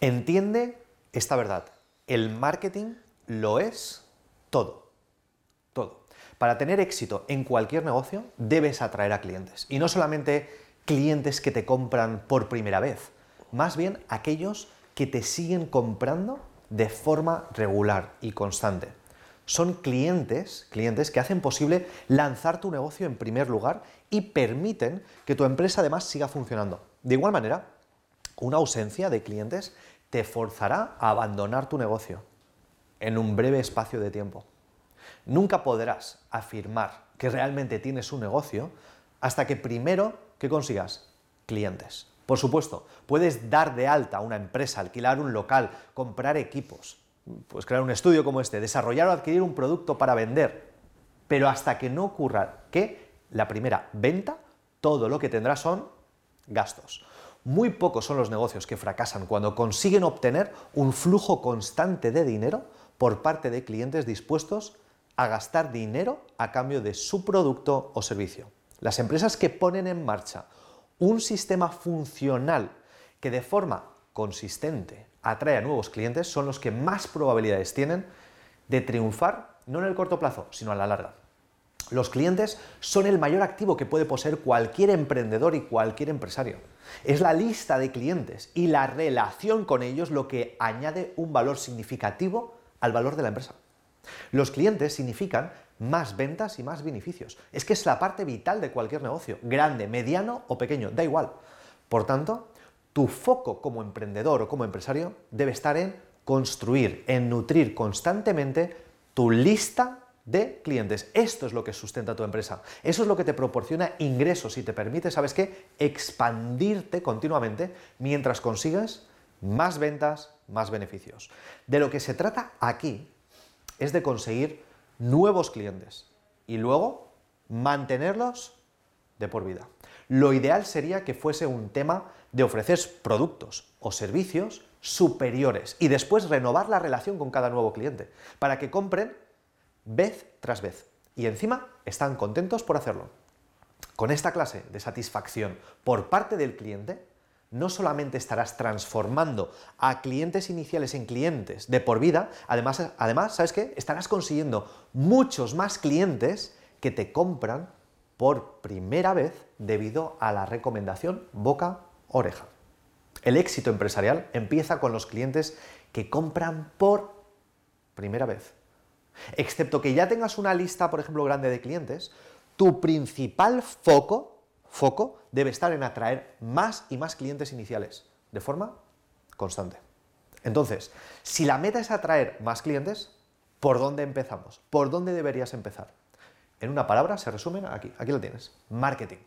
Entiende esta verdad. El marketing lo es todo. Todo. Para tener éxito en cualquier negocio debes atraer a clientes. Y no solamente clientes que te compran por primera vez, más bien aquellos que te siguen comprando de forma regular y constante. Son clientes, clientes que hacen posible lanzar tu negocio en primer lugar y permiten que tu empresa además siga funcionando. De igual manera, una ausencia de clientes te forzará a abandonar tu negocio en un breve espacio de tiempo. Nunca podrás afirmar que realmente tienes un negocio hasta que primero que consigas clientes. Por supuesto, puedes dar de alta una empresa, alquilar un local, comprar equipos, pues crear un estudio como este, desarrollar o adquirir un producto para vender, pero hasta que no ocurra que la primera venta, todo lo que tendrás son gastos. Muy pocos son los negocios que fracasan cuando consiguen obtener un flujo constante de dinero por parte de clientes dispuestos a gastar dinero a cambio de su producto o servicio. Las empresas que ponen en marcha un sistema funcional que de forma consistente atrae a nuevos clientes son los que más probabilidades tienen de triunfar, no en el corto plazo, sino a la larga. Los clientes son el mayor activo que puede poseer cualquier emprendedor y cualquier empresario. Es la lista de clientes y la relación con ellos lo que añade un valor significativo al valor de la empresa. Los clientes significan más ventas y más beneficios. Es que es la parte vital de cualquier negocio, grande, mediano o pequeño, da igual. Por tanto, tu foco como emprendedor o como empresario debe estar en construir, en nutrir constantemente tu lista de clientes. Esto es lo que sustenta tu empresa. Eso es lo que te proporciona ingresos y te permite, ¿sabes qué? Expandirte continuamente mientras consigues más ventas, más beneficios. De lo que se trata aquí es de conseguir nuevos clientes y luego mantenerlos de por vida. Lo ideal sería que fuese un tema de ofrecer productos o servicios superiores y después renovar la relación con cada nuevo cliente para que compren vez tras vez y encima están contentos por hacerlo. Con esta clase de satisfacción por parte del cliente, no solamente estarás transformando a clientes iniciales en clientes de por vida, además, además, ¿sabes qué? Estarás consiguiendo muchos más clientes que te compran por primera vez debido a la recomendación boca-oreja. El éxito empresarial empieza con los clientes que compran por primera vez. Excepto que ya tengas una lista, por ejemplo, grande de clientes, tu principal foco foco debe estar en atraer más y más clientes iniciales de forma constante. Entonces, si la meta es atraer más clientes, ¿por dónde empezamos? ¿Por dónde deberías empezar? En una palabra se resumen aquí, aquí lo tienes, marketing.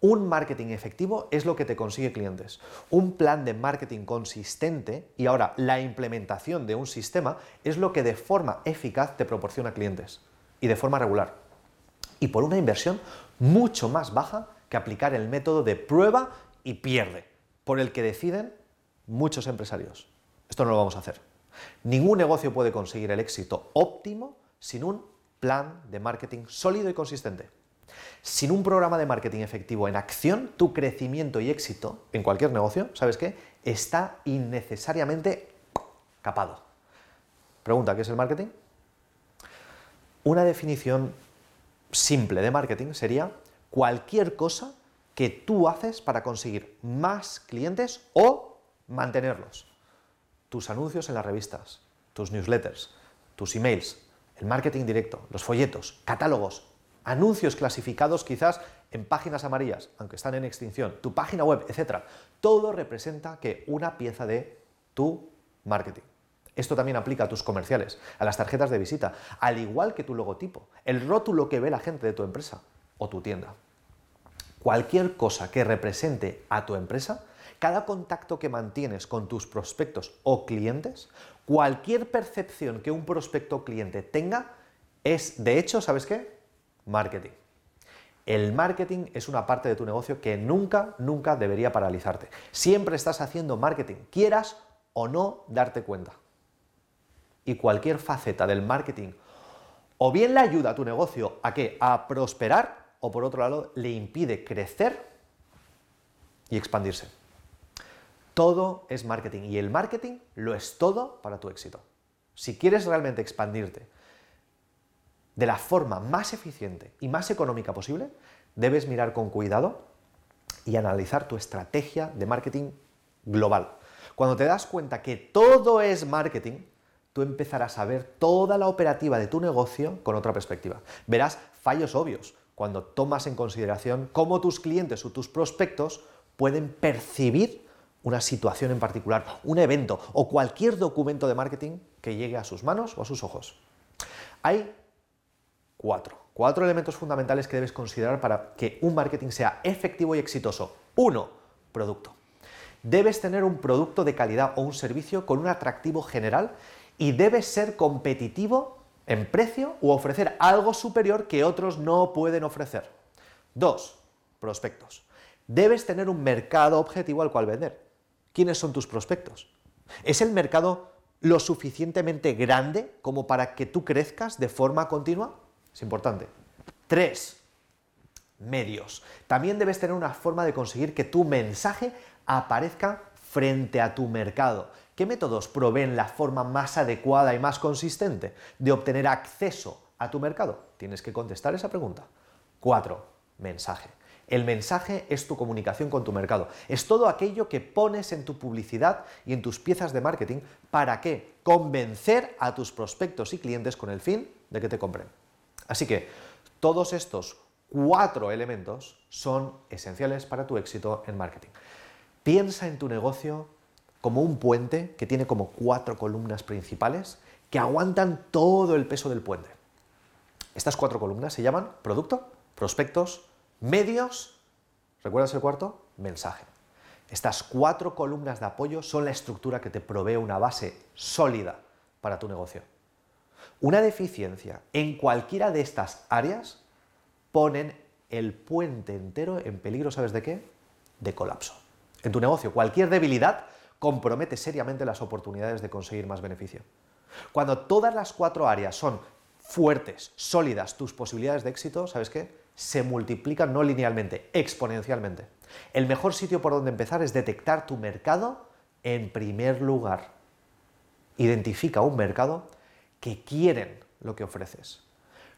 Un marketing efectivo es lo que te consigue clientes. Un plan de marketing consistente y ahora la implementación de un sistema es lo que de forma eficaz te proporciona clientes y de forma regular. Y por una inversión mucho más baja que aplicar el método de prueba y pierde, por el que deciden muchos empresarios. Esto no lo vamos a hacer. Ningún negocio puede conseguir el éxito óptimo sin un plan de marketing sólido y consistente. Sin un programa de marketing efectivo en acción, tu crecimiento y éxito en cualquier negocio, ¿sabes qué? Está innecesariamente capado. Pregunta, ¿qué es el marketing? Una definición simple de marketing sería cualquier cosa que tú haces para conseguir más clientes o mantenerlos. Tus anuncios en las revistas, tus newsletters, tus emails, el marketing directo, los folletos, catálogos, anuncios clasificados quizás en páginas amarillas, aunque están en extinción, tu página web, etc. Todo representa que una pieza de tu marketing. Esto también aplica a tus comerciales, a las tarjetas de visita, al igual que tu logotipo, el rótulo que ve la gente de tu empresa o tu tienda. Cualquier cosa que represente a tu empresa, cada contacto que mantienes con tus prospectos o clientes, cualquier percepción que un prospecto o cliente tenga, es, de hecho, ¿sabes qué? Marketing. El marketing es una parte de tu negocio que nunca, nunca debería paralizarte. Siempre estás haciendo marketing, quieras o no darte cuenta. Y cualquier faceta del marketing o bien le ayuda a tu negocio a que a prosperar o por otro lado le impide crecer y expandirse. Todo es marketing y el marketing lo es todo para tu éxito. Si quieres realmente expandirte de la forma más eficiente y más económica posible, debes mirar con cuidado y analizar tu estrategia de marketing global. Cuando te das cuenta que todo es marketing, tú empezarás a ver toda la operativa de tu negocio con otra perspectiva. Verás fallos obvios cuando tomas en consideración cómo tus clientes o tus prospectos pueden percibir una situación en particular, un evento o cualquier documento de marketing que llegue a sus manos o a sus ojos. Hay cuatro, cuatro elementos fundamentales que debes considerar para que un marketing sea efectivo y exitoso. Uno, producto. Debes tener un producto de calidad o un servicio con un atractivo general y debes ser competitivo en precio u ofrecer algo superior que otros no pueden ofrecer. Dos, prospectos. Debes tener un mercado objetivo al cual vender. ¿Quiénes son tus prospectos? ¿Es el mercado lo suficientemente grande como para que tú crezcas de forma continua? Es importante. Tres, medios. También debes tener una forma de conseguir que tu mensaje aparezca frente a tu mercado. ¿Qué métodos proveen la forma más adecuada y más consistente de obtener acceso a tu mercado? Tienes que contestar esa pregunta. 4. Mensaje. El mensaje es tu comunicación con tu mercado. Es todo aquello que pones en tu publicidad y en tus piezas de marketing para que convencer a tus prospectos y clientes con el fin de que te compren. Así que todos estos cuatro elementos son esenciales para tu éxito en marketing. Piensa en tu negocio como un puente que tiene como cuatro columnas principales que aguantan todo el peso del puente. Estas cuatro columnas se llaman producto, prospectos, medios, ¿recuerdas el cuarto? Mensaje. Estas cuatro columnas de apoyo son la estructura que te provee una base sólida para tu negocio. Una deficiencia en cualquiera de estas áreas ponen el puente entero en peligro, ¿sabes de qué? De colapso en tu negocio. Cualquier debilidad compromete seriamente las oportunidades de conseguir más beneficio. Cuando todas las cuatro áreas son fuertes, sólidas, tus posibilidades de éxito, ¿sabes qué? Se multiplican no linealmente, exponencialmente. El mejor sitio por donde empezar es detectar tu mercado en primer lugar. Identifica un mercado que quieren lo que ofreces.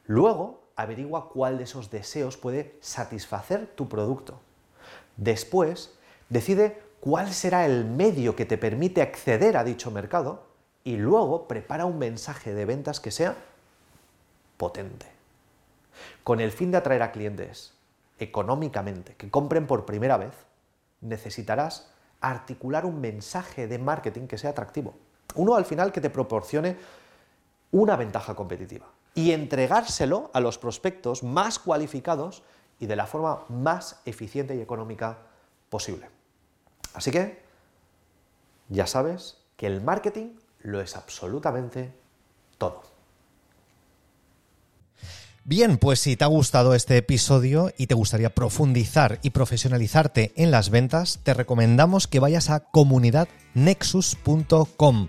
Luego, averigua cuál de esos deseos puede satisfacer tu producto. Después, Decide cuál será el medio que te permite acceder a dicho mercado y luego prepara un mensaje de ventas que sea potente. Con el fin de atraer a clientes económicamente que compren por primera vez, necesitarás articular un mensaje de marketing que sea atractivo. Uno al final que te proporcione una ventaja competitiva y entregárselo a los prospectos más cualificados y de la forma más eficiente y económica posible. Así que ya sabes que el marketing lo es absolutamente todo. Bien, pues si te ha gustado este episodio y te gustaría profundizar y profesionalizarte en las ventas, te recomendamos que vayas a comunidadnexus.com